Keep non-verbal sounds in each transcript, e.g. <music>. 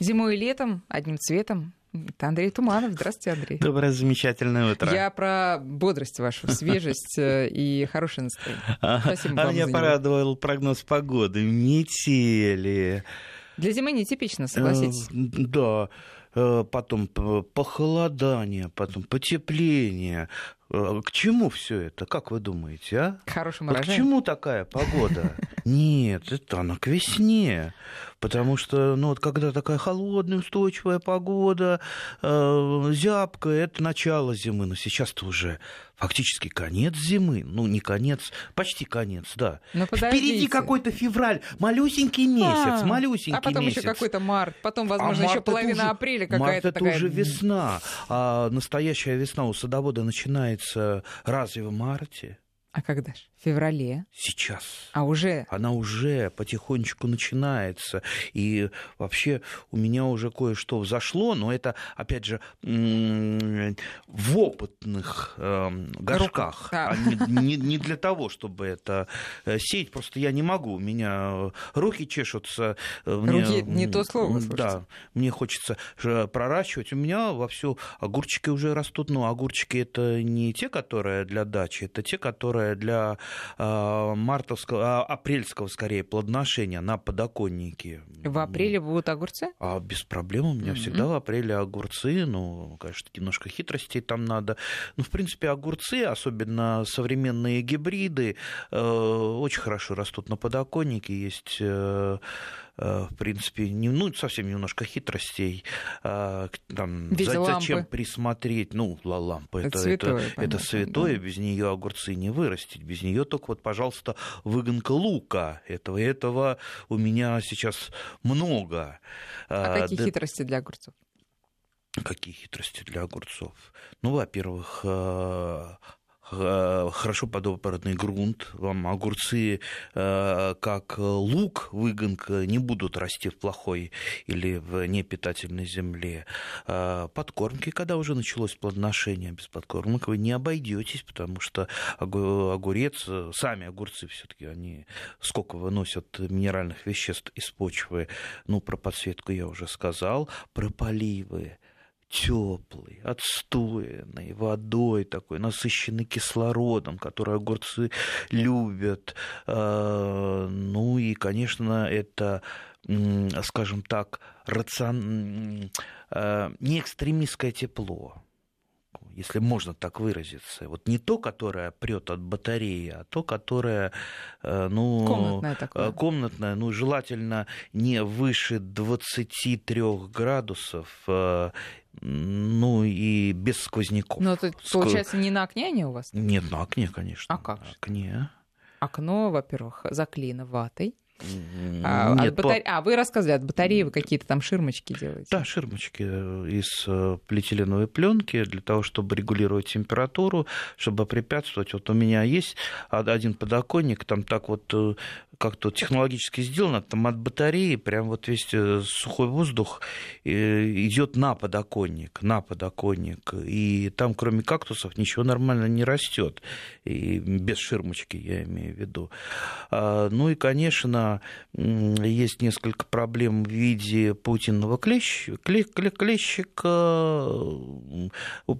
Зимой и летом одним цветом. Это Андрей Туманов. Здравствуйте, Андрей. Доброе, замечательное утро. Я про бодрость вашу, свежесть э, и хорошее настроение. Спасибо а меня порадовал прогноз погоды. Метели. Для зимы нетипично, согласитесь. Э, Да. Э, Потом похолодание, потом потепление. К чему все это? Как вы думаете, а? К хорошему к чему такая погода? Нет, это она к весне. Потому что, ну, вот когда такая холодная, устойчивая погода, э, зябкая, это начало зимы. Но сейчас-то уже фактически конец зимы. Ну, не конец, почти конец, да. Ну, Впереди какой-то февраль, малюсенький месяц, А, малюсенький А потом месяц. еще какой-то март, потом, А возможно, еще март это половина уже- апреля Март какая-то это такая. уже весна. А настоящая весна у садовода начинается разве в марте? А когда же? В феврале. Сейчас. А уже Она уже потихонечку начинается. И вообще у меня уже кое-что взошло, но это, опять же, в опытных эм, горшках. Да. А не, не- не для того, чтобы это э, сеять. Просто я не могу. У меня э, руки чешутся. э, мне, Руки не то слово, слушайте. Да, мне хочется проращивать. У меня вовсю огурчики уже растут. Но огурчики это не те, которые для дачи, это те, которые для а, мартовского, а, апрельского, скорее, плодоношения на подоконнике. в апреле будут огурцы? А без проблем у меня Мгм. всегда в апреле огурцы. Ну, конечно, немножко хитростей там надо. Ну, в принципе, огурцы, особенно современные гибриды, э, очень хорошо растут на подоконнике. Есть э, в принципе, не, ну, совсем немножко хитростей. А, Там, за- зачем лампы. присмотреть? Ну, ла- лампа Это это, святое, это, понятно, это святое, да. без нее огурцы не вырастить. Без нее только вот, пожалуйста, выгонка лука. Этого, этого у меня сейчас много. А какие да- хитрости для огурцов? Какие хитрости для огурцов? Ну, во-первых, э, хорошо подобранный грунт. Вам огурцы, э, как лук, выгонка, не будут расти в плохой или в непитательной земле. Э, Подкормки, когда уже началось плодоношение, без подкормок вы не обойдетесь, потому что огу- огурец, э, сами огурцы все-таки, они сколько выносят минеральных веществ из почвы. Ну, про подсветку я уже сказал, про поливы теплый, отстойный, водой такой, насыщенный кислородом, который огурцы любят. Э, Ну и, конечно, это, скажем так, рацион... э, не экстремистское тепло если можно так выразиться. Вот не то, которое прет от батареи, а то, которое, э, ну, Комнатное такое. э, комнатное, ну, желательно не выше 23 градусов, э, ну, и без сквозняков. Ну, это, получается, не на окне они у вас? Нет, на окне, конечно. А как? На окне. Окно, во-первых, заклеено ватой. А, Нет, по- батаре- а, вы рассказывали, от батареи вы какие-то там ширмочки делаете? Да, ширмочки из э, полиэтиленовой пленки для того, чтобы регулировать температуру, чтобы препятствовать. Вот у меня есть од- один подоконник, там так вот э, как-то технологически сделано, там от батареи прям вот весь э, сухой воздух идет на подоконник, на подоконник, и там кроме кактусов ничего нормально не растет, и без ширмочки я имею в виду. А, Ну и, конечно, есть несколько проблем в виде паутинного клещ, кле- кле- клещика,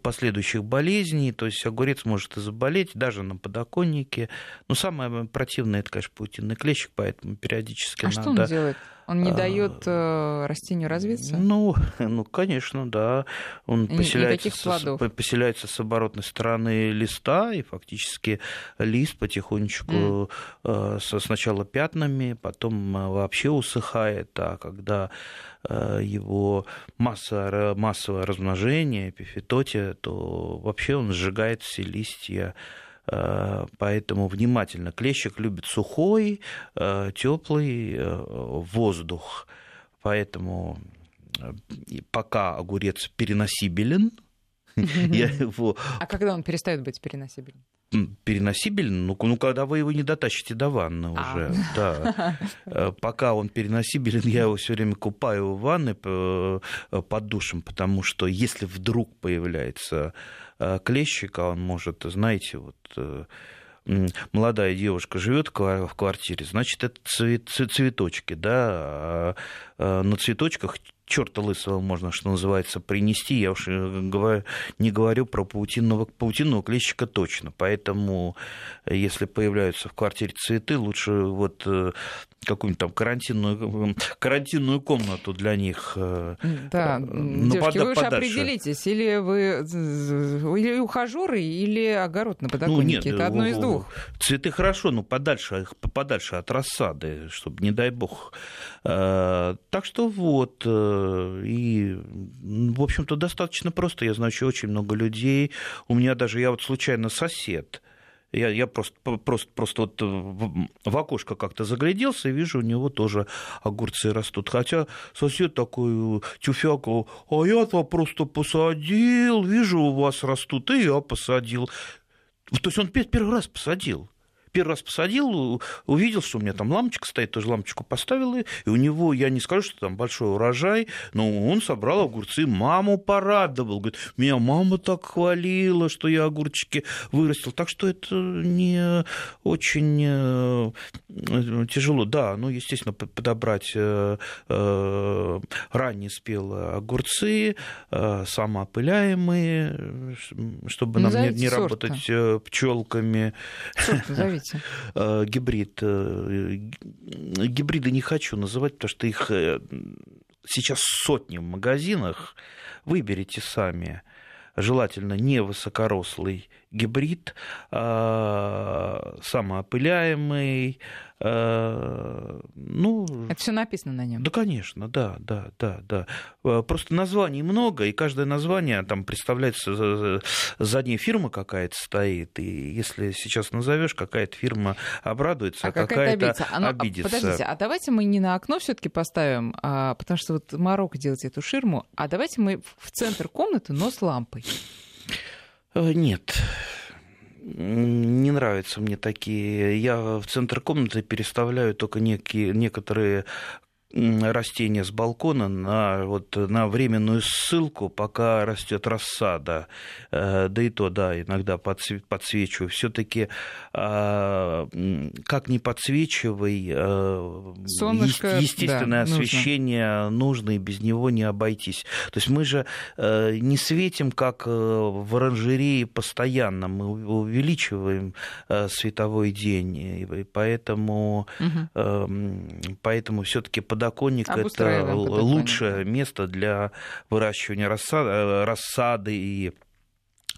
последующих болезней, то есть огурец может и заболеть даже на подоконнике. Но самое противное, это, конечно, паутинный клещик, поэтому периодически А надо... что он делает? Он не а, дает э, растению развиться? Ну, <laughs> ну, конечно, да. Он И- поселяется, с, поселяется с оборотной стороны листа, и фактически лист потихонечку э, со- сначала пятнами, потом э, вообще усыхает, а когда его масса, массовое размножение, эпифитотия, то вообще он сжигает все листья Поэтому внимательно. Клещик любит сухой, теплый воздух. Поэтому э, пока огурец переносибелен, я его А когда он перестает быть переносибельным? м, переносибелен, ну, ну, когда вы его не дотащите до ванны А. уже, <laughs> да. Э, Пока он переносибелен, я его все время купаю в ванной э, под душем, потому что если вдруг появляется э, клещик, а он может, знаете, вот э, молодая девушка живет в ква- в квартире, значит, это цвет- цветочки, да, а, э, на цветочках черта лысого можно, что называется, принести. Я уж э, не говорю про паутинного, паутинного клещика точно. Поэтому, если появляются в квартире цветы, лучше вот какую-нибудь там карантинную, карантинную комнату для них. Да, ну, девушки, под, вы уже определитесь, или вы или ухажеры, или огород на подоконнике. Ну, нет, Это одно из двух. Цветы хорошо, но подальше, подальше от рассады, чтобы, не дай бог. Так что вот, и, в общем-то, достаточно просто. Я знаю еще очень много людей. У меня даже, я вот случайно сосед, я, я просто, просто, просто вот в окошко как-то загляделся и вижу, у него тоже огурцы растут. Хотя сосед такой тюфяк, а я-то просто посадил, вижу, у вас растут, и я посадил. То есть он первый раз посадил первый раз посадил, увидел, что у меня там лампочка стоит, тоже лампочку поставил, и у него, я не скажу, что там большой урожай, но он собрал огурцы, маму порадовал, говорит, меня мама так хвалила, что я огурчики вырастил, так что это не очень э, тяжело, да, ну, естественно, подобрать э, э, ранние спелые огурцы, самоопыляемые, чтобы нам не, не работать пчелками. <laughs> Назовите. Э, гибрид. Э, гибриды не хочу называть, потому что их э, сейчас сотни в магазинах. Выберите сами. Желательно не высокорослый гибрид, а самоопыляемый, Э, ну, Это все написано на нем. Да, конечно, да, да, да, да. Э, просто названий много, и каждое название там представляется задняя фирма какая-то стоит, и если сейчас назовешь, какая-то фирма обрадуется, а, а какая-то, обидится. Оно, а, обидится. Подождите, а давайте мы не на окно все-таки поставим, а, потому что вот Марокко делает эту ширму, а давайте мы в центр комнаты, но с лампой. Э, нет, не нравятся мне такие. Я в центр комнаты переставляю только некие, некоторые растения с балкона на, вот, на временную ссылку, пока растет рассада. Э, да и то, да, иногда подсвечиваю. Все-таки а, как не подсвечивай, э, Солнышко, естественное да, освещение нужно. нужно, и без него не обойтись. То есть мы же э, не светим, как в оранжерее постоянно, мы увеличиваем световой день, и поэтому, угу. поэтому все-таки под подоконник это лучшее место для выращивания рассады, э, рассады и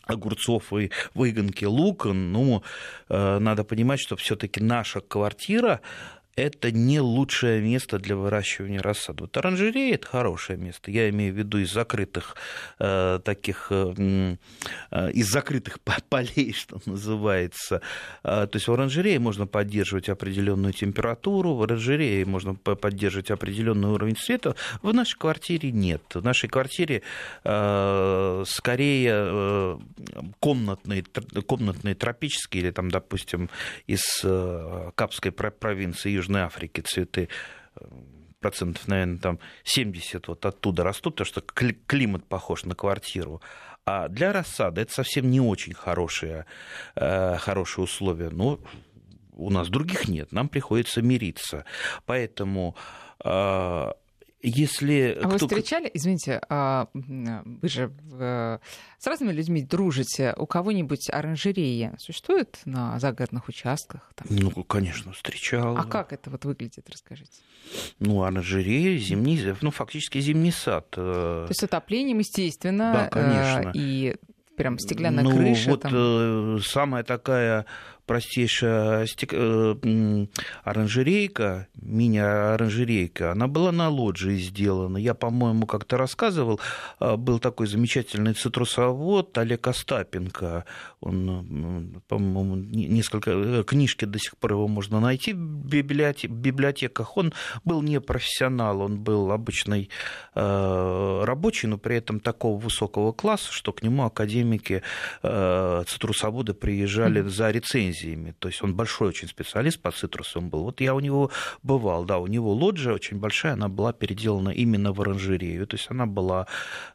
огурцов и выгонки лука, но э, надо понимать, что все-таки наша квартира это не лучшее место для выращивания рассады. Вот оранжерея – это хорошее место. Я имею в виду из закрытых э, таких, э, э из закрытых <laughs> полей, что называется. Э, то есть в оранжерее можно поддерживать определенную температуру, в оранжерее можно поддерживать определенный уровень света. В нашей квартире нет. В нашей квартире э, скорее э, комнатные, комнатные тропические или там, допустим, из э, Капской провинции Южной Африки цветы э, процентов, наверное, там 70 вот оттуда растут, потому что климат похож на квартиру. А для рассады это совсем не очень хорошие, э, хорошие условия. Но у нас других нет, нам приходится мириться. Поэтому э, если... А кто... вы встречали, извините, а, вы же э, с разными людьми дружите, у кого-нибудь оранжерея существует на загородных участках? Там? Ну, конечно, встречал. А как это вот выглядит, расскажите? Ну, оранжерея, зимний, ну, фактически зимний сад. Э. То есть отоплением, естественно. Да, конечно. Э, и прям стеклянная ну, крыша. Вот там... самая такая простейшая стек... Э, оранжерейка, мини-оранжерейка, она была на лоджии сделана. Я, по-моему, как-то рассказывал, а, был такой замечательный цитрусовод Олег Остапенко. Он, по-моему, несколько э, книжки до сих пор его можно найти в библиотеках. Он был не профессионал, он был обычный э, рабочий, но при этом такого высокого класса, что к нему академики цитрусоводы приезжали за рецензией лицензиями. То есть он большой очень специалист по цитрусам был. Вот я у него бывал, да, у него лоджия очень большая, она была переделана именно в оранжерею. То есть она была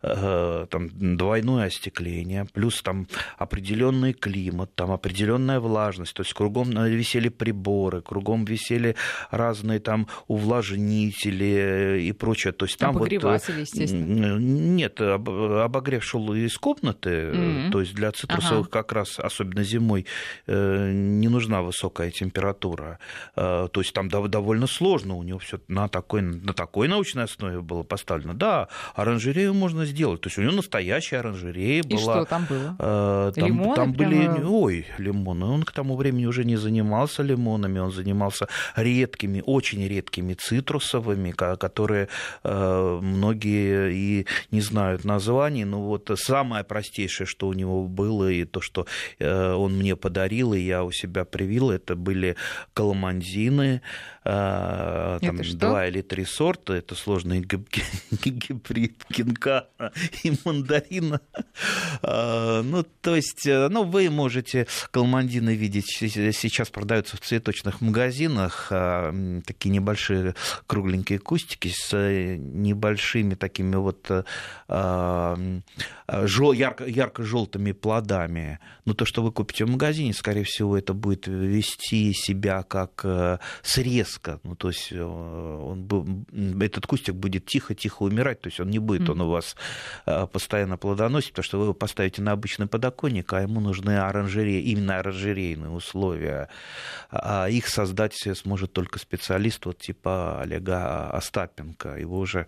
э, там двойное остекление, плюс там определенный климат, там определенная влажность. То есть кругом висели приборы, кругом висели разные там увлажнители и прочее. То есть там Обогреватели, вот, естественно. Нет, обогрев шел из комнаты, mm-hmm. то есть для цитрусовых ага. как раз, особенно зимой, э, не нужна высокая температура. Э, то есть там довольно сложно у него все на такой, на такой научной основе было поставлено. Да, оранжерею можно сделать. То есть у него настоящая оранжерея была. И что там было? Э, там, лимоны там были... Ой, лимоны. Он к тому времени уже не занимался лимонами, он занимался редкими, очень редкими цитрусовыми, которые многие и не знают названий. Но вот самое простейшее, что у него было, и то, что э, он мне подарил, и я у себя привил, это были каламанзины, э, там два или три сорта, это сложный <laughs> гибрид кинка и мандарина. Э, ну, то есть, ну, вы можете каламандины видеть, сейчас продаются в цветочных магазинах, такие небольшие кругленькие кустики с небольшими такими вот ярко-желтыми плодами. Но то, что вы купите в магазине, скорее всего, это будет вести себя как э, срезка. Ну, то есть э, он, этот кустик будет тихо-тихо умирать, то есть он не будет, он у вас э, постоянно плодоносить, потому что вы его поставите на обычный подоконник, а ему нужны оранжереи, именно оранжерейные условия. А их создать сможет только специалист вот типа Олега Остапенко. Его уже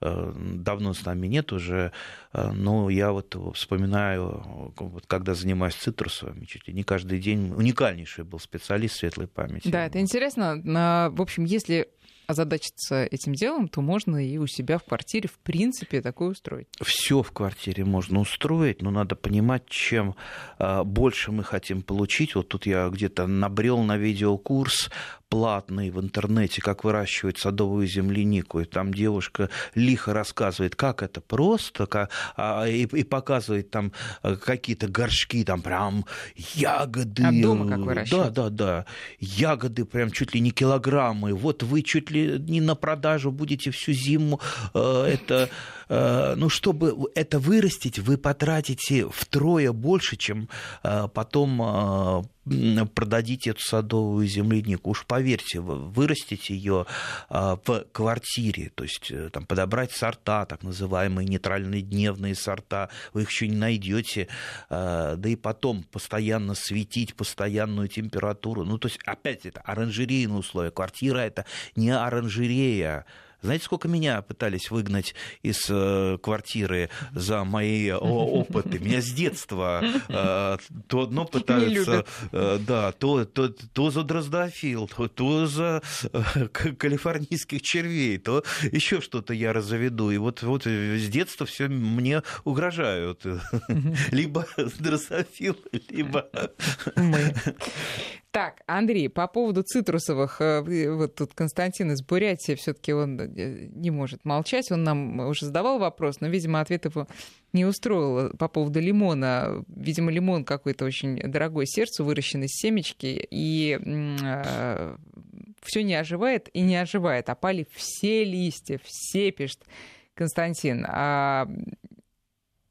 давно с нами нет уже, э, но я вот вспоминаю, вот когда занимаюсь цитрусовыми, чуть ли не каждый день уникальнейший был специалист светлой памяти. Да, это интересно. В общем, если озадачиться этим делом, то можно и у себя в квартире, в принципе, такое устроить. Все в квартире можно устроить, но надо понимать, чем э, больше мы хотим получить. Вот тут я где-то набрел на видеокурс платный в интернете, как выращивать садовую землянику. И там девушка лихо рассказывает, как это просто, как, а, и, и показывает там э, какие-то горшки, там прям ягоды. А дома как выращивать? Да, да, да. Ягоды прям чуть ли не килограммы. Вот вы чуть ли не на продажу будете всю зиму э, это ну, чтобы это вырастить, вы потратите втрое больше, чем э, потом э, продадите эту садовую землянику. Уж поверьте, вырастить ее в квартире, то есть там, подобрать сорта, так называемые нейтральные дневные сорта, вы их еще не найдете, да и потом постоянно светить, постоянную температуру. Ну, то есть, опять это оранжерейные условия. Квартира это не оранжерея, знаете, сколько меня пытались выгнать из э, квартиры за мои опыты? Меня с детства э, то одно пытаются, э, да, то, то, то за дроздофил, то, то за калифорнийских червей, то еще что-то я разоведу. И вот, вот с детства все мне угрожают. Либо дрозофил, либо... Мы. Так, Андрей, по поводу цитрусовых, э, вот тут Константин из Бурятии, все таки он э, не может молчать, он нам уже задавал вопрос, но, видимо, ответ его не устроил по поводу лимона. Видимо, лимон какой-то очень дорогой сердцу, выращенный из семечки, и э, все не оживает и не оживает. Опали все листья, все пишет Константин. А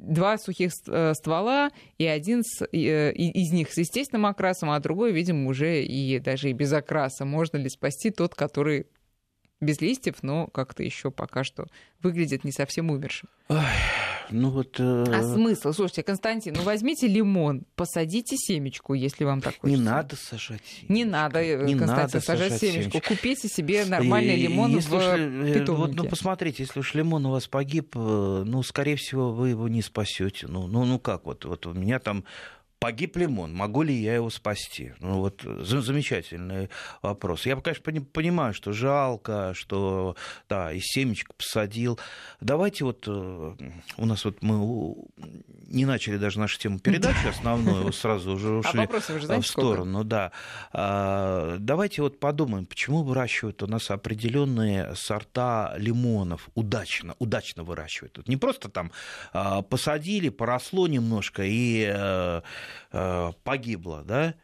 два сухих э, ствола, и один э, из них с естественным окрасом, а другой, видимо, уже и даже и без окраса. Можно ли спасти тот, который без листьев, но как-то еще пока что выглядит не совсем умершим? Ну вот... Э... А смысл? Слушайте, Константин, ну возьмите лимон, посадите семечку, если вам так хочется. Не надо сажать семечку. Не надо, э, не Константин, надо сажать, сажать семечку. семечку. Купите себе нормальный лимон если в уж, э, питомнике. Вот, ну, посмотрите, если уж лимон у вас погиб, э, ну, скорее всего, вы его не спасете. Ну, ну, ну как, вот, вот у меня там Погиб лимон, могу ли я его спасти? Ну вот замечательный вопрос. Я, конечно, понимаю, что жалко, что да, и семечко посадил. Давайте вот э, у нас вот мы не начали даже нашу тему передачи основную, сразу уже <laughs> а ушли а в сторону, да. А, давайте вот подумаем, почему выращивают у нас определенные сорта лимонов удачно, удачно выращивают. Не просто там а, посадили, поросло немножко и э, Э, погибло, да,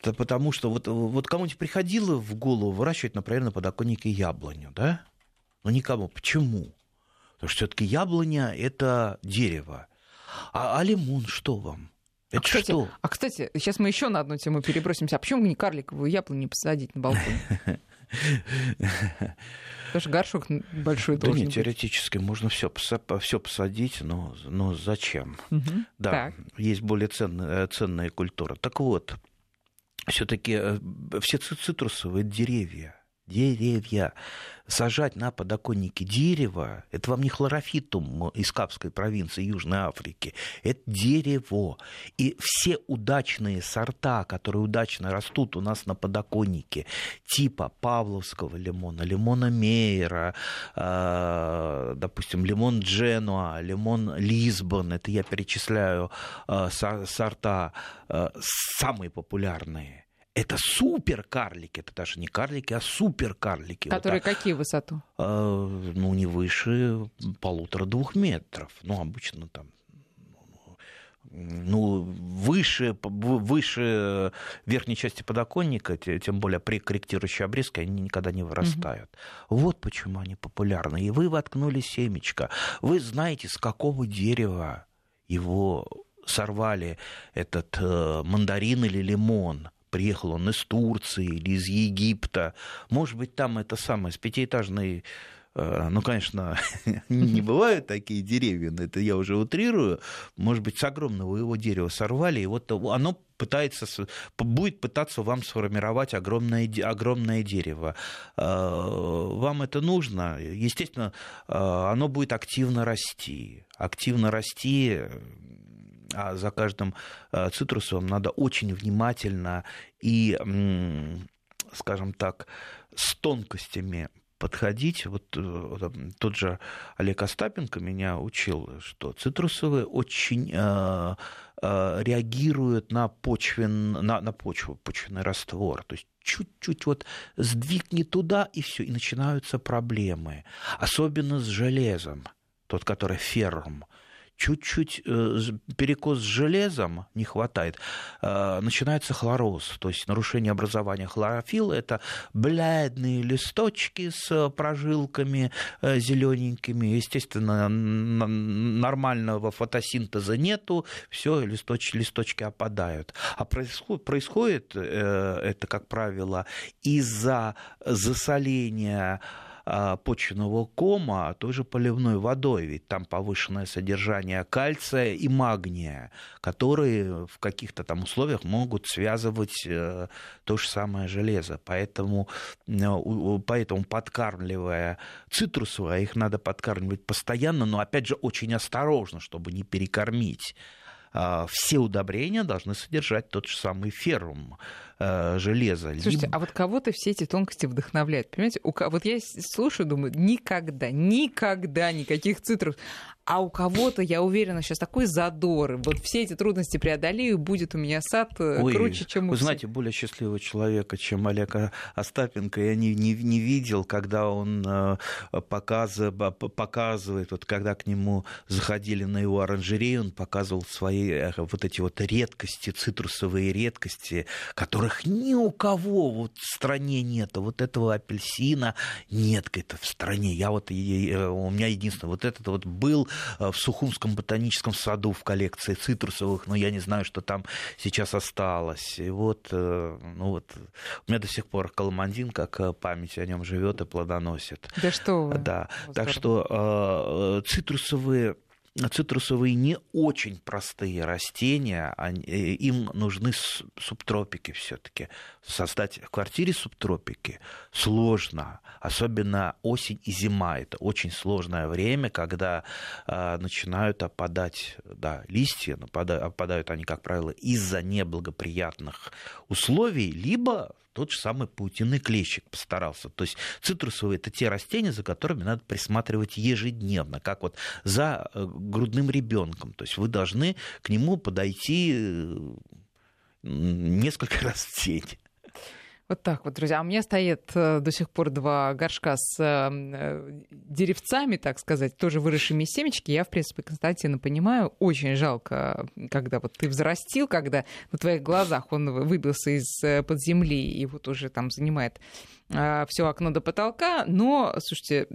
Это потому что вот, вот кому-нибудь приходило в голову выращивать, например, на подоконнике яблоню, да? Но никому. Почему? Потому что все-таки яблоня это дерево. А, а лимон что вам? А, это а, кстати, что? а, кстати, сейчас мы еще на одну тему перебросимся. А почему не карликовую яблоню посадить на балкон? <laughs> Потому что горшок большой да должен нет, теоретически можно все все посадить, но, но зачем? Угу. Да, так. есть более ценная, ценная культура. Так вот, все-таки э, все цитрусовые деревья, деревья. Сажать на подоконнике дерево, это вам не хлорофитум из Капской провинции Южной Африки, это дерево. И все удачные сорта, которые удачно растут у нас на подоконнике, типа павловского лимона, лимона Мейера, э, допустим, лимон Дженуа, лимон Лисбон, это я перечисляю э, сорта самые популярные это супер карлики, это даже не карлики, а супер карлики. Которые вот, какие высоту? А, ну, не выше полутора-двух метров. Ну, обычно там ну, выше, выше верхней части подоконника, тем более при корректирующей обрезке, они никогда не вырастают. Угу. Вот почему они популярны. И вы воткнули семечко. Вы знаете, с какого дерева его сорвали этот э, мандарин или лимон приехал он из Турции или из Египта. Может быть, там это самое, с пятиэтажной э, ну, конечно, <laughs> не бывают такие деревья, но это я уже утрирую. Может быть, с огромного его дерева сорвали, и вот оно пытается, будет пытаться вам сформировать огромное, огромное дерево. Э, вам это нужно? Естественно, э, оно будет активно расти. Активно расти а за каждым э, цитрусовым надо очень внимательно и, скажем так, с тонкостями подходить. Вот э, тот же Олег Остапенко меня учил, что цитрусовые очень э, реагируют на, почвен, на, на почву, почвенный раствор. То есть чуть-чуть вот сдвигни туда, и все, и начинаются проблемы. Особенно с железом, тот, который феррум чуть-чуть э, перекос с железом не хватает, э, начинается хлороз, то есть нарушение образования хлорофилла. Это бледные листочки с прожилками э, зелененькими. Естественно, нормального фотосинтеза нету, все, листочки, листочки опадают. А происходит, происходит это, как правило, из-за засоления почвенного кома той же поливной водой, ведь там повышенное содержание кальция и магния, которые в каких-то там условиях могут связывать э, то же самое железо. Поэтому, э, поэтому подкармливая цитрусовые, а их надо подкармливать постоянно, но опять же очень осторожно, чтобы не перекормить. А, все удобрения должны содержать тот же самый феррум э, железа. Слушайте, либо... а вот кого-то все эти тонкости вдохновляют. Понимаете, у... вот я слушаю, думаю, никогда, никогда никаких цитрус а у кого-то, я уверена, сейчас такой задор. Вот все эти трудности преодолею, будет у меня сад э, Ой, круче, чем у Вы знаете, более счастливого человека, чем Олег Остапенко, я не, не, не видел, когда он э, показывает, показывает, вот когда к нему заходили на его оранжерею, он показывал свои э, вот эти вот редкости, цитрусовые редкости, которых ни у кого вот в стране нет. Вот этого апельсина нет где-то в стране. Я вот, у меня единственное, вот этот вот был Э, в Сухумском ботаническом саду в коллекции цитрусовых, но я не знаю, что там сейчас осталось. И вот, э, ну вот, у меня до сих пор коломандин, как э, память о нем живет и плодоносит. Да что вы. Да, Здорово. так что цитрусовые цитрусовые не очень простые растения, они, им нужны субтропики все-таки. Создать в квартире субтропики сложно, особенно осень и зима. Это очень сложное время, когда э, начинают опадать да, листья, опадают, опадают они, как правило, из-за неблагоприятных условий, либо тот же самый паутинный клещик постарался. То есть цитрусовые это те растения, за которыми надо присматривать ежедневно, как вот за э, грудным ребенком. То есть вы должны к нему подойти несколько <laughs> раз в день. Вот так вот, друзья. А у меня стоит э, до сих пор два горшка с э, э, деревцами, так сказать, тоже выросшими семечки. Я, в принципе, Константина понимаю. Очень жалко, когда вот ты взрастил, когда на твоих глазах он выбился из-под земли и вот уже там занимает все окно до потолка, но, слушайте,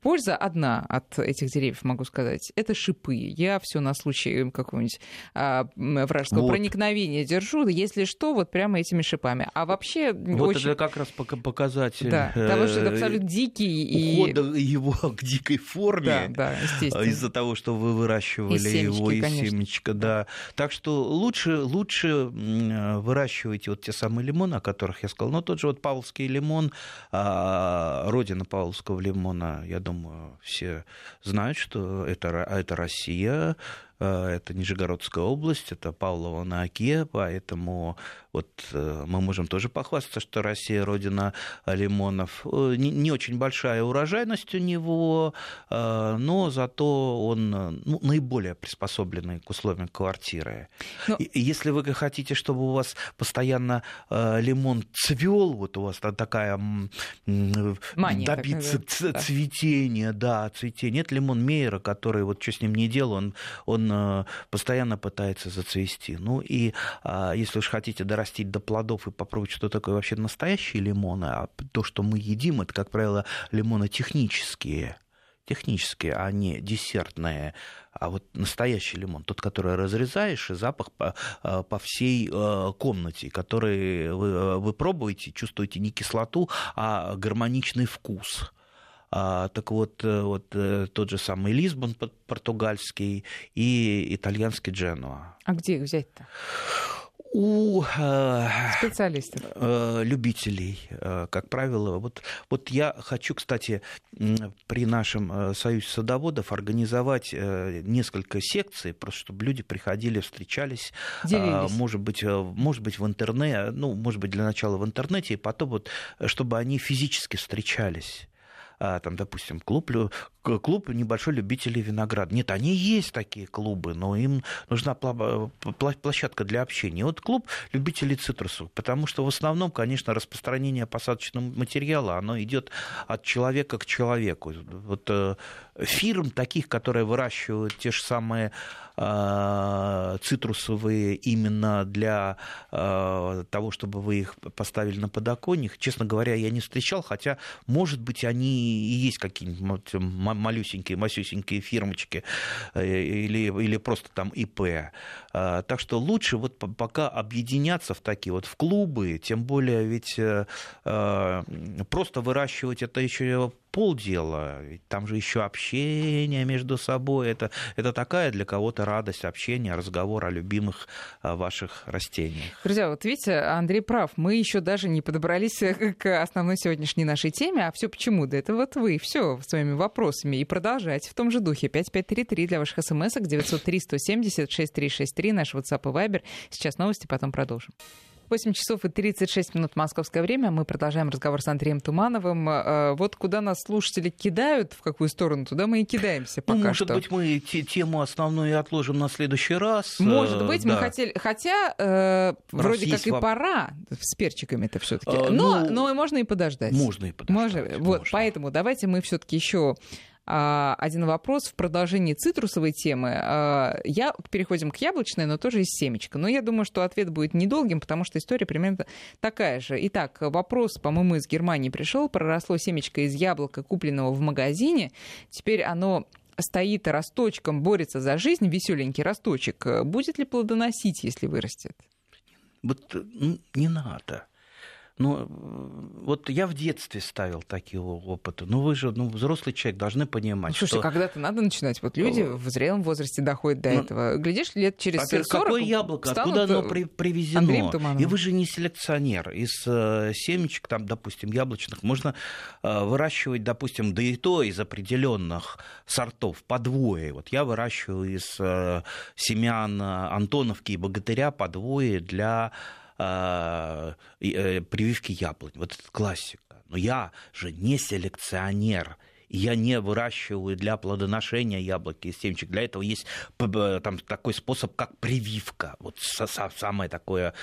польза одна от этих деревьев, могу сказать, это шипы. Я все на случай какого-нибудь а, вражеского вот. проникновения держу, если что, вот прямо этими шипами. А вообще вот очень... это как раз показатель да, того, что это абсолютно дикий ухода и... его <laughs> к дикой форме да, да, из-за того, что вы выращивали семечки, его из конечно. семечка, да. Так что лучше лучше выращивайте вот те самые лимоны, о которых я сказал, но тот же вот павловский лимон, а, родина павловского лимона, я думаю, все знают, что это, это Россия, это Нижегородская область, это Павлово на Оке, поэтому вот э, мы можем тоже похвастаться, что Россия родина лимонов. Э, не, не очень большая урожайность у него, э, но зато он ну, наиболее приспособленный к условиям квартиры. Но... Ну если вы хотите, чтобы у вас постоянно лимон цвел, вот у вас такая Мания добиться такая, цветения, да, цветения. Нет лимон Мейера, который вот что с ним не делал, он, он постоянно пытается зацвести. Ну и а, если уж хотите дорастить до плодов и попробовать, что такое вообще настоящие лимоны, а то, что мы едим, это, как правило, лимоны технические технические, а не десертные, а вот настоящий лимон, тот, который разрезаешь, и запах по, а, по всей э, комнате, который вы, э, вы пробуете, чувствуете не кислоту, а гармоничный вкус. А, так вот, э, вот тот же самый Лисбон португальский и итальянский Дженуа. А где их взять-то? у э, специалистов, э, любителей, э, как правило. Вот, вот я хочу, кстати, при нашем союзе садоводов организовать несколько секций, просто чтобы люди приходили, встречались, Делились. может быть, может быть в интернете, ну, может быть для начала в интернете, и потом вот, чтобы они физически встречались. А, там, допустим, клуб, клуб небольшой любителей винограда. Нет, они есть такие клубы, но им нужна площадка для общения. Вот клуб любителей цитрусов, потому что в основном, конечно, распространение посадочного материала, оно идет от человека к человеку. Вот э, фирм таких, которые выращивают те же самые а, цитрусовые именно для а, того, чтобы вы их поставили на подоконник, честно говоря, я не встречал, хотя, может быть, они и есть какие-нибудь малюсенькие, масюсенькие фирмочки э, или, или просто там ИП. Так что лучше вот пока объединяться в такие вот в клубы, тем более ведь э, просто выращивать это еще полдела, ведь там же еще общение между собой, это, это такая для кого-то радость общения, разговор о любимых а, ваших растениях. Друзья, вот видите, Андрей прав, мы еще даже не подобрались к основной сегодняшней нашей теме, а все почему? Да это вот вы, все своими вопросами и продолжайте в том же духе. 5533 для ваших смс-ок, 903 170 6363, наш WhatsApp и Viber. Сейчас новости, потом продолжим. 8 часов и 36 минут московское время. Мы продолжаем разговор с Андреем Тумановым. Э, вот куда нас слушатели кидают, в какую сторону, туда мы и кидаемся пока ну, может что. быть, мы тему основную отложим на следующий раз. Может быть, да. мы хотели... Хотя э, вроде как и воп... пора с перчиками-то все таки а, но, ну, но можно и подождать. Можно и подождать. Можно. Вот, поэтому давайте мы все таки еще один вопрос в продолжении цитрусовой темы. А, я переходим к яблочной, но тоже из семечка. Но я думаю, что ответ будет недолгим, потому что история примерно такая же. Итак, вопрос, по-моему, из Германии пришел. Проросло семечко из яблока, купленного в магазине. Теперь оно стоит росточком, борется за жизнь, веселенький росточек. Будет ли плодоносить, если вырастет? Вот не надо. Ну, вот я в детстве ставил такие опыты. Ну, вы же ну, взрослый человек, должны понимать, ну, слушай, что... когда-то надо начинать. Вот люди в зрелом возрасте доходят до ну, этого. Глядишь, лет через 40 Какое яблоко? Откуда оно при, привезено? И вы же не селекционер. Из э, семечек, там, допустим, яблочных, можно э, выращивать, допустим, да и то из определенных сортов подвое. Вот я выращиваю из э, семян Антоновки и Богатыря подвое для э, прививки яблонь. Вот это классика. Но я же не селекционер. Я не выращиваю для плодоношения яблоки и семечек. Для этого есть там, такой способ, как прививка. Вот самое такое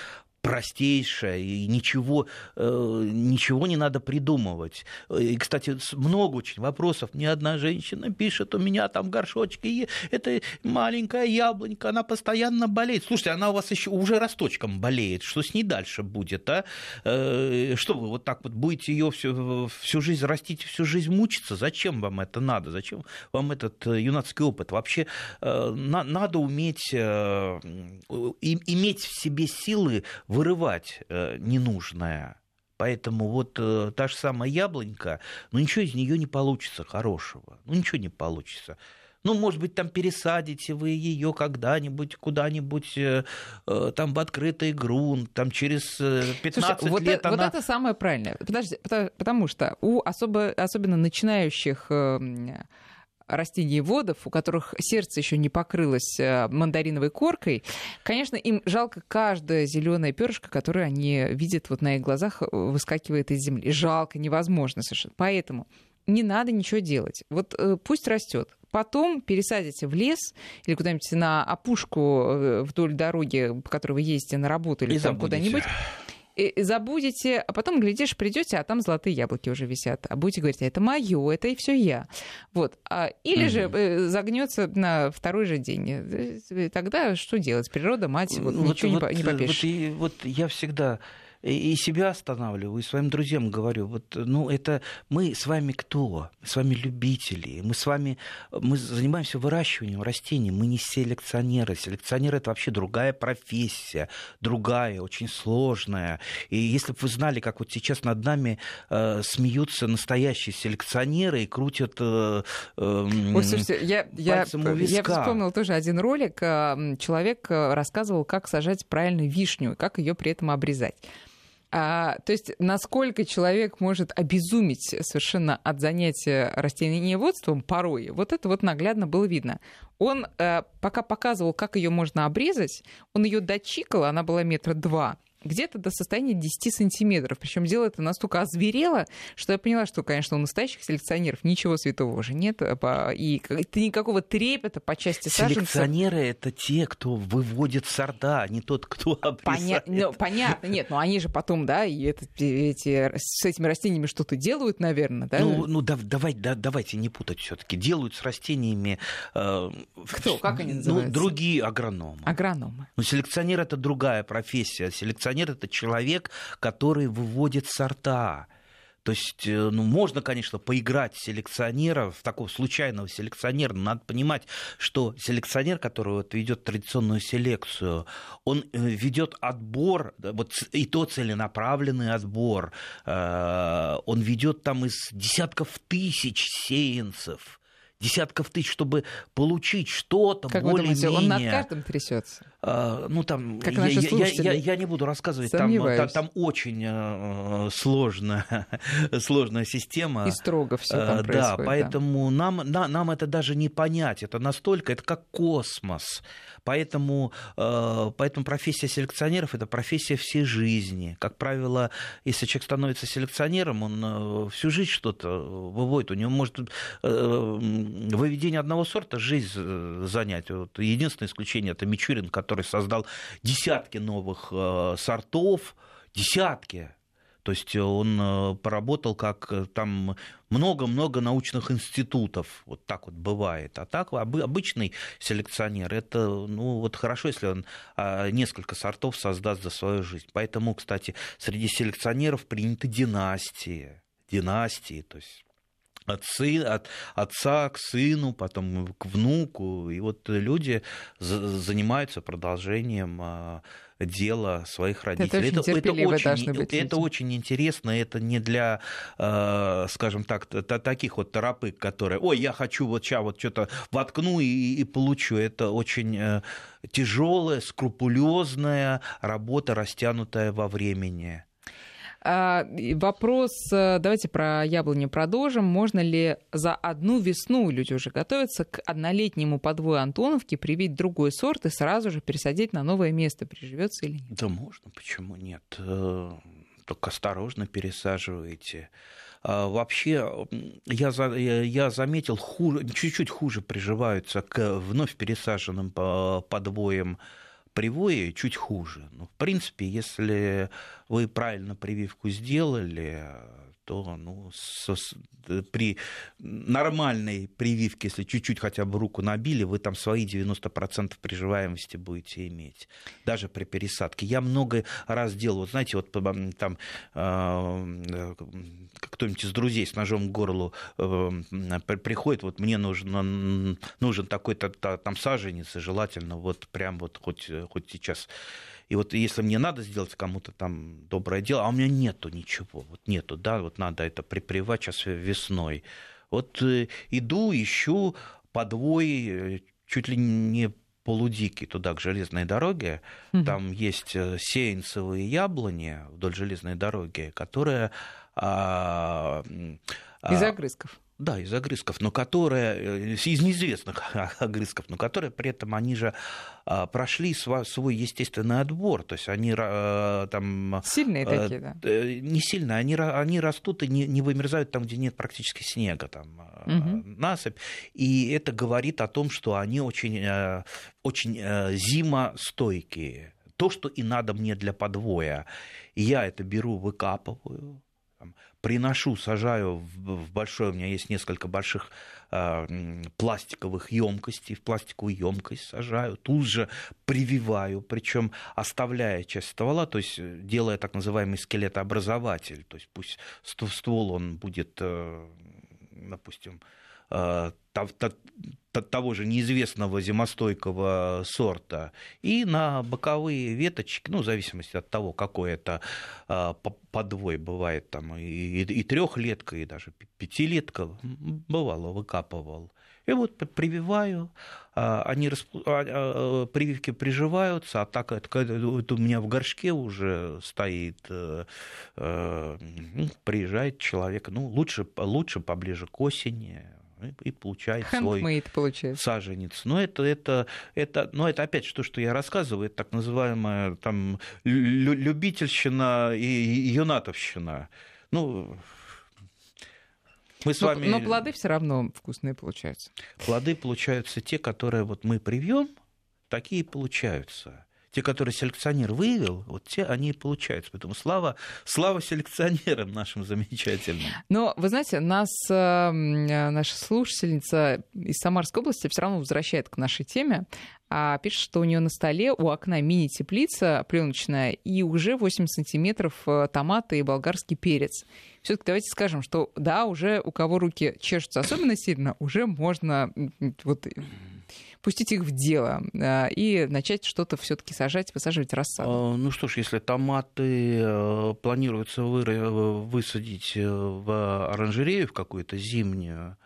простейшая, и ничего, э, ничего не надо придумывать. И, кстати, много очень вопросов. Ни одна женщина пишет, у меня там горшочки, это маленькая яблонька, она постоянно болеет. Слушайте, она у вас еще уже росточком болеет, что с ней дальше будет, а? Э, что вы вот так вот будете ее всю, всю жизнь растить, всю жизнь мучиться? Зачем вам это надо? Зачем вам этот э, юнацкий опыт? Вообще надо уметь иметь в себе силы вырывать э, ненужное. Поэтому вот э, та же самая яблонька, ну ничего из нее не получится хорошего. Ну ничего не получится. Ну, может быть, там пересадите вы ее когда-нибудь куда-нибудь э, э там в открытый грунт, там через 15 Слушай, вот лет это, она... Вот это самое правильное. Подожди, потому, потому что у особо, особенно начинающих э, растений водов, у которых сердце еще не покрылось э, мандариновой коркой, конечно, им жалко каждое зеленое перышко, которое они видят вот на их глазах, э, выскакивает из земли. Жалко, невозможно совершенно. Поэтому не надо ничего делать. Вот э, пусть растет. Потом пересадите в лес или куда-нибудь на опушку вдоль дороги, по которой вы ездите на работу или там куда-нибудь и забудете, а потом, глядишь, придете, а там золотые яблоки уже висят. А будете говорить, а это мое, это и все я. Вот. А, или же э, загнется на второй же день. Э, тогда что делать? Природа, мать, вот, вот ничего вот, не, не попишешь. Вот, и, вот я всегда и себя останавливаю, и своим друзьям говорю, вот, ну, это мы с вами кто? Мы с вами любители, мы с вами, мы занимаемся выращиванием растений, мы не селекционеры. Селекционеры – это вообще другая профессия, другая, очень сложная. И если бы вы знали, как вот сейчас над нами э, смеются настоящие селекционеры и крутят э, э, Ой, слушайте, я, я, я вспомнил тоже один ролик. Э, человек э, рассказывал, как сажать правильно вишню, как ее при этом обрезать. А, то есть насколько человек может обезуметь совершенно от занятия растениеводством порой, вот это вот наглядно было видно. Он э, пока показывал, как ее можно обрезать, он ее дочикал, она была метра два, где-то до состояния 10 сантиметров. Причем дело это настолько озверело, что я поняла, что, конечно, у настоящих селекционеров ничего святого уже нет, а и никакого трепета по части саженцев. Селекционеры — это те, кто выводит сорта, а не тот, кто обрезает. Поня... Ну, понятно, нет, но они же потом, да, и это, эти, с этими растениями что-то делают, наверное, да? Ну, ну да, давай, да, давайте не путать все таки Делают с растениями... Э, кто? Как они ну, называются? Ну, другие агрономы. Агрономы. Но селекционер — это другая профессия. Селекционер селекционер это человек, который выводит сорта. То есть, э, ну, можно, конечно, поиграть селекционера, в такого случайного селекционера, но надо понимать, что селекционер, который вот ведет традиционную селекцию, он э, ведет отбор, вот и то целенаправленный отбор, э, он ведет там из десятков тысяч сеянцев десятков тысяч, чтобы получить что-то более-менее. Он над каждым трясется. А, ну там, как я, я, я, я не буду рассказывать, там, там, там очень э, сложная, <laughs> сложная система. И строго все там а, Да, поэтому да. Нам, на, нам это даже не понять, это настолько, это как космос. Поэтому, э, поэтому профессия селекционеров – это профессия всей жизни. Как правило, если человек становится селекционером, он э, всю жизнь что-то выводит. У него может выведение одного сорта жизнь занять. Вот единственное исключение – это Мичурин, который создал десятки новых э, сортов, десятки. То есть он э, поработал как э, там много-много научных институтов, вот так вот бывает. А так обычный селекционер, это, ну, вот хорошо, если он а, несколько сортов создаст за свою жизнь. Поэтому, кстати, среди селекционеров приняты династии, династии, то есть от, сын, от отца к сыну, потом к внуку. И вот люди занимаются продолжением а, дела своих родителей. Это, это, это, очень, быть это очень интересно, это не для, а, скажем так, таких вот торопык, которые, ой, я хочу вот сейчас вот что-то воткну и, и получу. Это очень э, тяжелая, скрупулезная работа, растянутая во времени. А, вопрос, э, давайте про яблоню продолжим. Можно ли за одну весну, люди уже готовятся к однолетнему подвою Антоновки, привить другой сорт и сразу же пересадить на новое место, приживется или нет? Да можно, почему нет? Э, только осторожно пересаживайте. А, вообще, я, за, я заметил, чуть-чуть хуже приживаются к вновь пересаженным подвоям привое чуть хуже. Но, в принципе, если вы правильно прививку сделали, то ну, со, при нормальной прививке, если чуть-чуть хотя бы руку набили, вы там свои 90% приживаемости будете иметь, даже при пересадке. Я много раз делал, вот знаете, вот там э, кто-нибудь из друзей с ножом к горлу э, приходит, вот мне нужен, нужен такой-то там саженец, желательно вот прям вот хоть, хоть сейчас и вот если мне надо сделать кому-то там доброе дело, а у меня нету ничего, вот нету, да, вот надо это припривать сейчас весной. Вот э, иду, ищу подвой, э, чуть ли не полудикий туда к железной дороге. Угу. Там есть э, сеянцевые яблони вдоль железной дороги, которые... А, Без а, огрызков. Да, из огрызков, но которые, из неизвестных <laughs> огрызков, но которые при этом, они же а, прошли свой естественный отбор, то есть они а, там... Сильные а, такие, да? Э, не сильные, они, они растут и не, не вымерзают там, где нет практически снега, там угу. насыпь, и это говорит о том, что они очень, э, очень э, зимостойкие, то, что и надо мне для подвоя. Я это беру, выкапываю, приношу, сажаю в большой, у меня есть несколько больших э, пластиковых емкостей, в пластиковую емкость сажаю, тут же прививаю, причем оставляя часть ствола, то есть э, делая так называемый скелетообразователь, то есть пусть ствол он будет, э, допустим, того же неизвестного зимостойкого сорта, и на боковые веточки, ну, в зависимости от того, какой это а, подвой бывает, там и, трехлетка, и даже пятилетка, бывало, выкапывал. И вот прививаю, а, они распу... А, прививки приживаются, а так это, у меня в горшке уже стоит, э, э, приезжает человек, ну, лучше, лучше поближе к осени, и получает свой получается. саженец. Но это, это, это, но это опять то, что я рассказываю, это так называемая там, любительщина и юнатовщина. Ну, мы с но, вами... но плоды все равно вкусные получаются. Плоды получаются те, которые вот мы привьем, такие получаются те, которые селекционер выявил, вот те они и получаются. Поэтому слава, слава селекционерам нашим замечательным. Но, вы знаете, нас э, наша слушательница из Самарской области все равно возвращает к нашей теме. А пишет, что у нее на столе у окна мини-теплица пленочная и уже 8 сантиметров э, томаты и болгарский перец. Все-таки давайте скажем, что да, уже у кого руки чешутся особенно сильно, уже можно вот пустить их в дело э, и начать что-то все-таки сажать, высаживать рассаду? А, ну что ж, если томаты э, планируется высадить э, в оранжерею в какую-то зимнюю,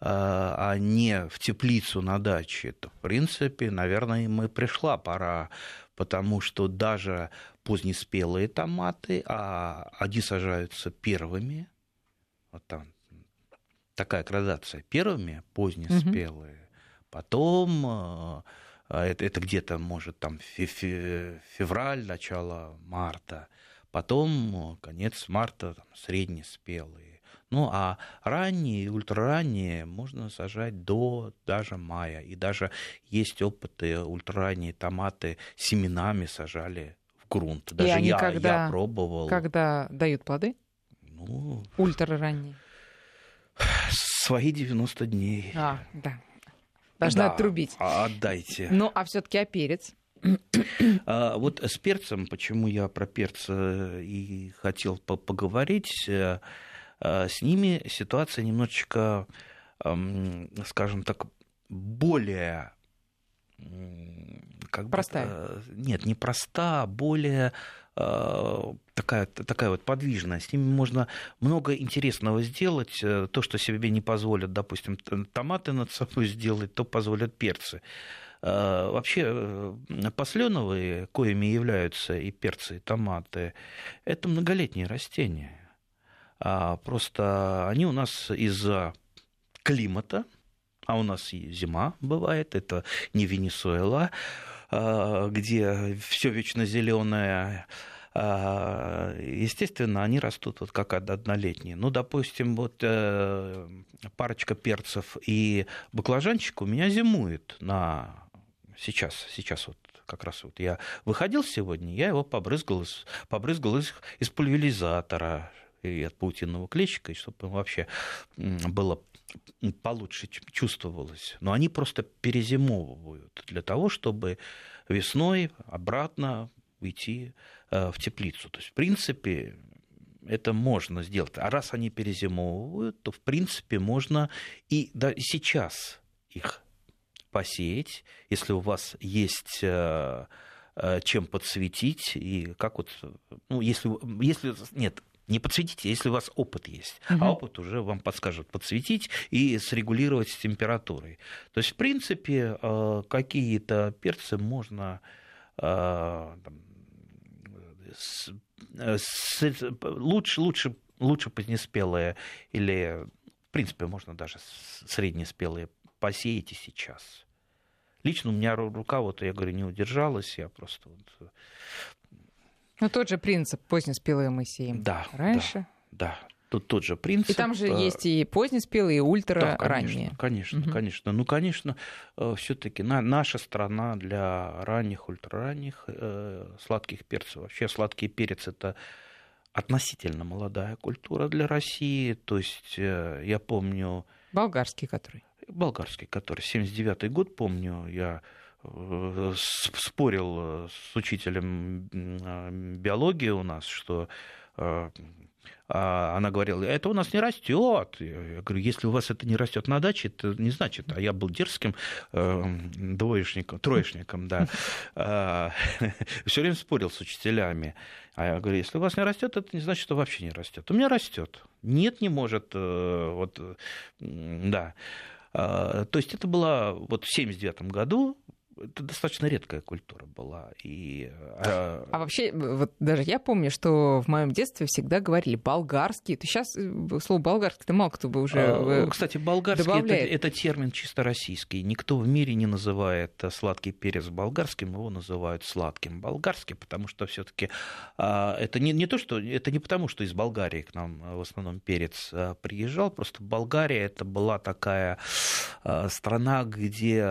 а не в теплицу на даче, то, в принципе, наверное, им и пришла пора, потому что даже позднеспелые томаты, а они сажаются первыми, вот там такая градация, первыми позднеспелые, Потом э, это, это где-то, может, там февраль, начало марта. Потом э, конец марта, там, среднеспелые. Ну, а ранние и ультраранние можно сажать до даже мая. И даже есть опыты, ультраранние томаты семенами сажали в грунт. Даже и они я, когда, я пробовал. Когда дают плоды? Ну, ультраранние. Свои 90 дней. А, да. Должна да, отрубить. А, отдайте. Ну, а все-таки а перец? А, вот с перцем, почему я про перц и хотел поговорить, э, э, с ними ситуация немножечко, скажем так, более как Простая? Бы, нет, не проста, а более Э, такая, такая вот подвижная. С ними можно много интересного сделать. Э, то, что себе не позволят, допустим, томаты над собой сделать, то позволят перцы. Э, вообще посленовые, коими являются и перцы, и томаты, это многолетние растения. А просто они у нас из-за климата, а у нас и зима бывает, это не Венесуэла, где все вечно зеленое, а, естественно, они растут вот как однолетние. Ну, допустим, вот э, парочка перцев и баклажанчик у меня зимует на сейчас, сейчас вот как раз вот я выходил сегодня, я его побрызгал, побрызгал из, из пульверизатора и от паутинного клещика, и чтобы вообще было получше чувствовалось. Но они просто перезимовывают для того, чтобы весной обратно уйти э, в теплицу. То есть, в принципе, это можно сделать. А раз они перезимовывают, то, в принципе, можно и да, сейчас их посеять, если у вас есть э, э, чем подсветить, и как вот, ну, если, если нет, не подсветите, если у вас опыт есть. Угу. А опыт уже вам подскажет подсветить и срегулировать с температурой. То есть, в принципе, э, какие-то перцы можно э, с, с, лучше, лучше, лучше позднеспелые или, в принципе, можно даже среднеспелые посеять и сейчас. Лично у меня рука, вот я говорю, не удержалась, я просто вот ну, тот же принцип позднеспелые мы сеем. Да. Раньше. Да. да. Тут тот же принцип. И там же э, есть и позднеспелые, и ультра да, конечно, Конечно, угу. конечно. Ну, конечно, э, все-таки наша страна для ранних, ультраранних э, сладких перцев. Вообще сладкий перец это относительно молодая культура для России. То есть я помню... Болгарский который? Болгарский который. 79-й год, помню, я спорил э, с учителем а, биологии у нас, что э, а она говорила, это у нас не растет. Я говорю, если у вас это не растет на даче, это не значит. А я был дерзким э, двоечником, троечником, да. <laughs> А, <laughs> Все время спорил с учителями. А я говорю, если у вас не растет, это не значит, что вообще не растет. У меня растет. Нет, не может. Вот, да. То есть это было вот в 79 году это достаточно редкая культура была. И, а... а вообще, вот даже я помню, что в моем детстве всегда говорили болгарский. То сейчас э, слово болгарский-то мало кто бы уже а, Кстати, болгарский это, это термин чисто российский. Никто в мире не называет сладкий перец болгарским, его называют сладким болгарским, потому что все-таки а, это не, не то, что это не потому, что из Болгарии к нам в основном перец приезжал, просто Болгария это была такая страна, где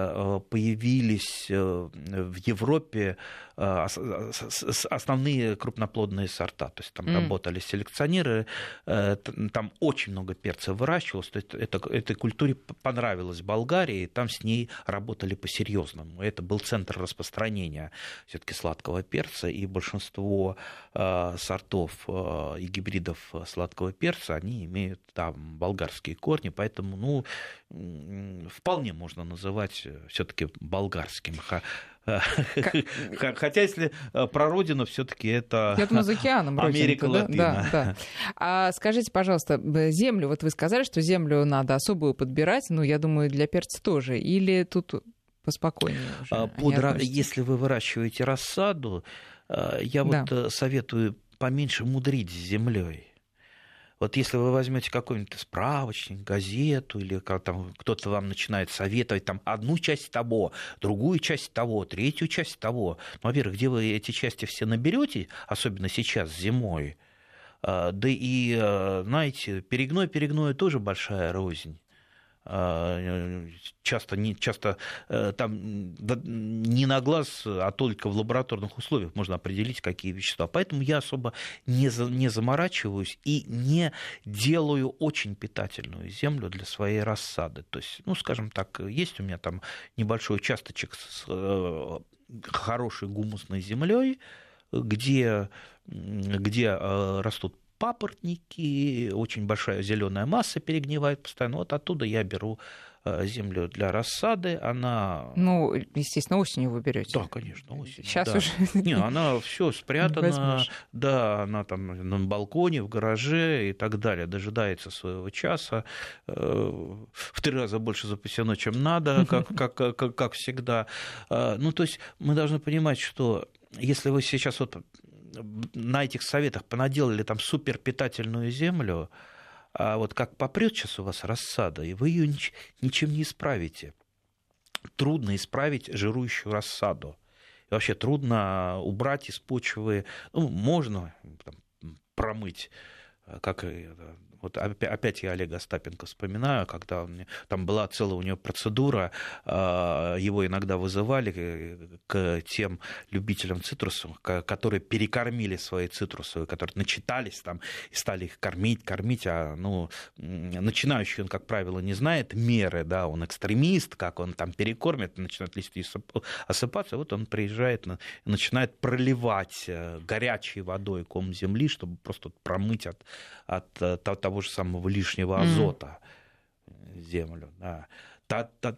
появились появились э, в Европе основные крупноплодные сорта. То есть там mm. работали селекционеры, э, там очень много перца выращивалось. То есть это, этой культуре понравилось Болгарии, там с ней работали по-серьезному. Это был центр распространения все-таки сладкого перца, и большинство сортов и гибридов сладкого перца, они имеют там болгарские корни, поэтому ну, вполне можно называть все-таки болгарским. Хотя, если э, про родину, все-таки это Я думаю, за океаном <laughs> Америка да? Латина. Да, да. А скажите, пожалуйста, землю, вот вы сказали, что землю надо особую подбирать, ну, я думаю, для перца тоже, или тут поспокойнее уже? А, под, если вы выращиваете рассаду, э, я да. вот э, советую поменьше мудрить с землей. Вот если вы возьмете какой-нибудь справочник, газету, или там кто-то вам начинает советовать там одну часть того, другую часть того, третью часть того, ну, во-первых, где вы эти части все наберете, особенно сейчас зимой, а, да и, а, знаете, перегной перегною тоже большая рознь. А, часто, не, часто э, там не на глаз, а только в лабораторных условиях можно определить, какие вещества. Поэтому я особо не, за, не заморачиваюсь и не делаю очень питательную землю для своей рассады. То есть, ну, скажем так, есть у меня там небольшой участочек с э, хорошей гумусной землей, где, где э, растут папоротники, очень большая зеленая масса перегнивает постоянно. Вот оттуда я беру э, землю для рассады, она... Ну, естественно, осенью вы берете. Да, конечно, осенью. Сейчас да. уже... <laughs> Не, она все спрятана, да, она там на балконе, в гараже и так далее, дожидается своего часа, э, в три раза больше запасено, чем надо, <laughs> как, как, как, как всегда. Э, ну, то есть мы должны понимать, что если вы сейчас вот на этих советах понаделали там суперпитательную землю, а вот как попрет сейчас у вас рассада, и вы ее ничем не исправите. Трудно исправить жирующую рассаду. И вообще трудно убрать из почвы, ну, можно там, промыть, как Вот опять я Олега Остапенко вспоминаю, когда там была целая у него процедура, а, его иногда вызывали к тем любителям цитрусов, которые перекормили свои цитрусовые, которые начитались там и стали их кормить, кормить, а ну, начинающий он, как правило, не знает меры, да, он экстремист, как он там перекормит, начинает листья осыпаться, вот он приезжает, начинает проливать э, горячей водой ком земли, чтобы просто промыть от, от э, того же самого лишнего азота mm. землю. Да. Так, так,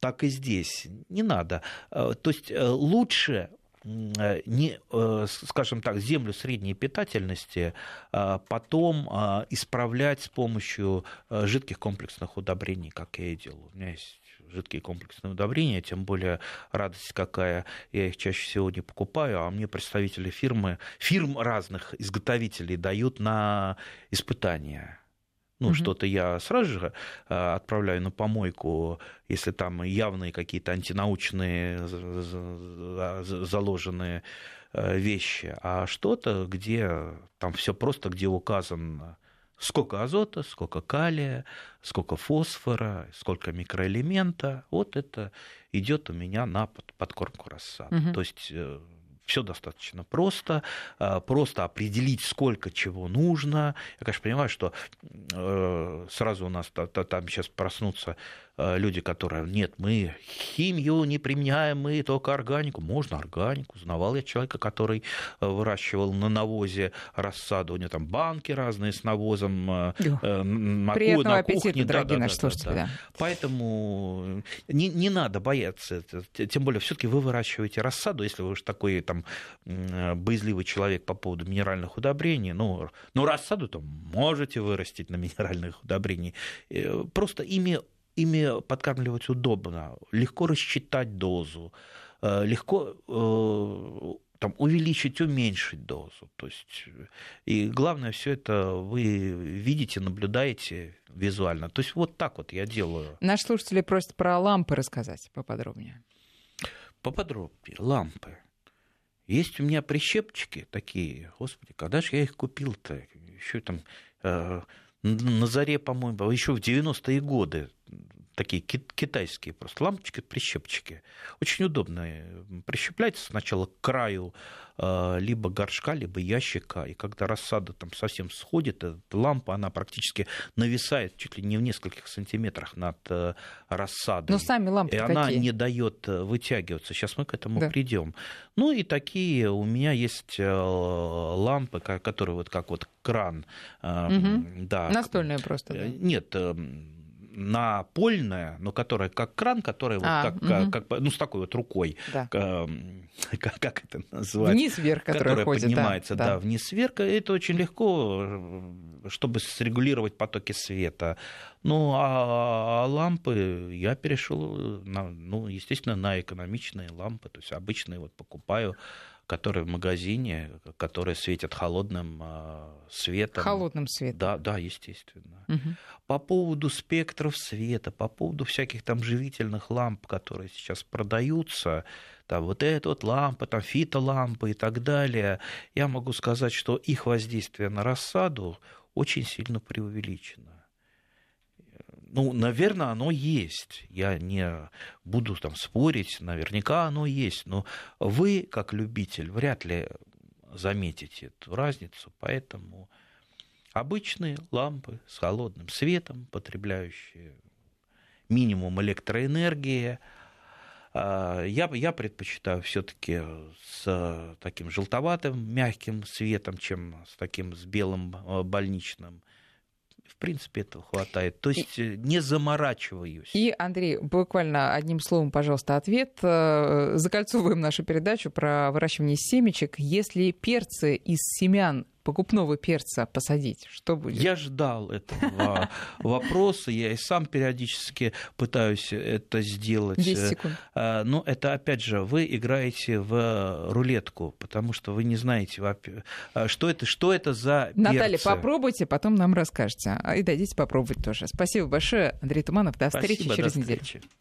так и здесь не надо. Э, то есть лучше не, скажем так, землю средней питательности потом исправлять с помощью жидких комплексных удобрений, как я и делаю. У меня есть жидкие комплексные удобрения, тем более радость какая, я их чаще всего не покупаю, а мне представители фирмы, фирм разных изготовителей дают на испытания. Ну, угу. что-то я сразу же э, отправляю на помойку, если там явные какие-то антинаучные заложенные э, вещи, а что-то, где там все просто, где указан Сколько азота, сколько калия, сколько фосфора, сколько микроэлемента. Вот это идет у меня на подкормку рассады. Угу. То есть э, все достаточно просто, а, просто определить, сколько чего нужно. Я, конечно, понимаю, что э, сразу у нас там сейчас проснутся э, люди, которые, нет, мы химию не применяем, мы только органику. Можно органику. Знавал я человека, который э, выращивал на навозе рассаду. У него там банки разные с навозом. На, Приятного на аппетита, кухне. дорогие да, наши да, слушатели. Да. Поэтому не, не надо бояться. Тем более, все таки вы выращиваете рассаду, если вы уж такой там боязливый человек по поводу минеральных удобрений. Ну, ну рассаду-то можете вырастить на минеральных удобрений. Просто ими ими подкармливать удобно, легко рассчитать дозу, э, легко э, там, увеличить, уменьшить дозу. То есть, и главное, все это вы видите, наблюдаете визуально. То есть вот так вот я делаю. Наши слушатели просят про лампы рассказать поподробнее. Поподробнее. Лампы. Есть у меня прищепчики такие, господи, когда же я их купил-то? Еще там э, на заре, по-моему, еще в 90-е годы такие китайские просто лампочки, прищепчики. Очень удобно. Прищепляется сначала к краю э, либо горшка, либо ящика, и когда рассада там совсем сходит, эта лампа, она практически нависает чуть ли не в нескольких сантиметрах над э, рассадой. Но сами лампы И какие? она не дает э, вытягиваться. Сейчас мы к этому да. придем. Ну и такие у меня есть лампы, которые вот как вот кран. Угу. Да. Настольные просто. Да? Нет, эм, напольная, но которая как кран, которая вот а, как, угу. как, ну, с такой вот рукой, да. <laughs> как, как это называется? Вниз-вверх, которая, которая ходит, поднимается, да, да. вниз-вверх. Это очень легко, чтобы срегулировать потоки света. Ну, а, а лампы я перешел, на, ну, естественно, на экономичные лампы, то есть обычные вот покупаю которые в магазине, которые светят холодным а, светом. Холодным светом. Да, да, естественно. Угу. По поводу спектров света, по поводу всяких там живительных ламп, которые сейчас продаются, там вот эта вот лампа, там фитолампы и так далее, я могу сказать, что их воздействие на рассаду очень сильно преувеличено. Ну, наверное, оно есть. Я не буду там спорить, наверняка оно есть. Но вы, как любитель, вряд ли заметите эту разницу, поэтому обычные лампы с холодным светом, потребляющие минимум электроэнергии, а, я, я предпочитаю все-таки с таким желтоватым мягким светом, чем с таким с белым а, больничным в принципе, этого хватает. То есть и, не заморачиваюсь. И, Андрей, буквально одним словом, пожалуйста, ответ. Э, закольцовываем нашу передачу про выращивание семечек. Если перцы из семян покупного перца посадить? Что будет? Я ждал этого <laughs> вопроса, я и сам периодически пытаюсь это сделать. 10 секунд. А, но это, опять же, вы играете в рулетку, потому что вы не знаете, а, что это, что это за перцы. Наталья, попробуйте, потом нам расскажете. А, и дадите попробовать тоже. Спасибо большое, Андрей Туманов. До встречи Спасибо, через до неделю. Встречи.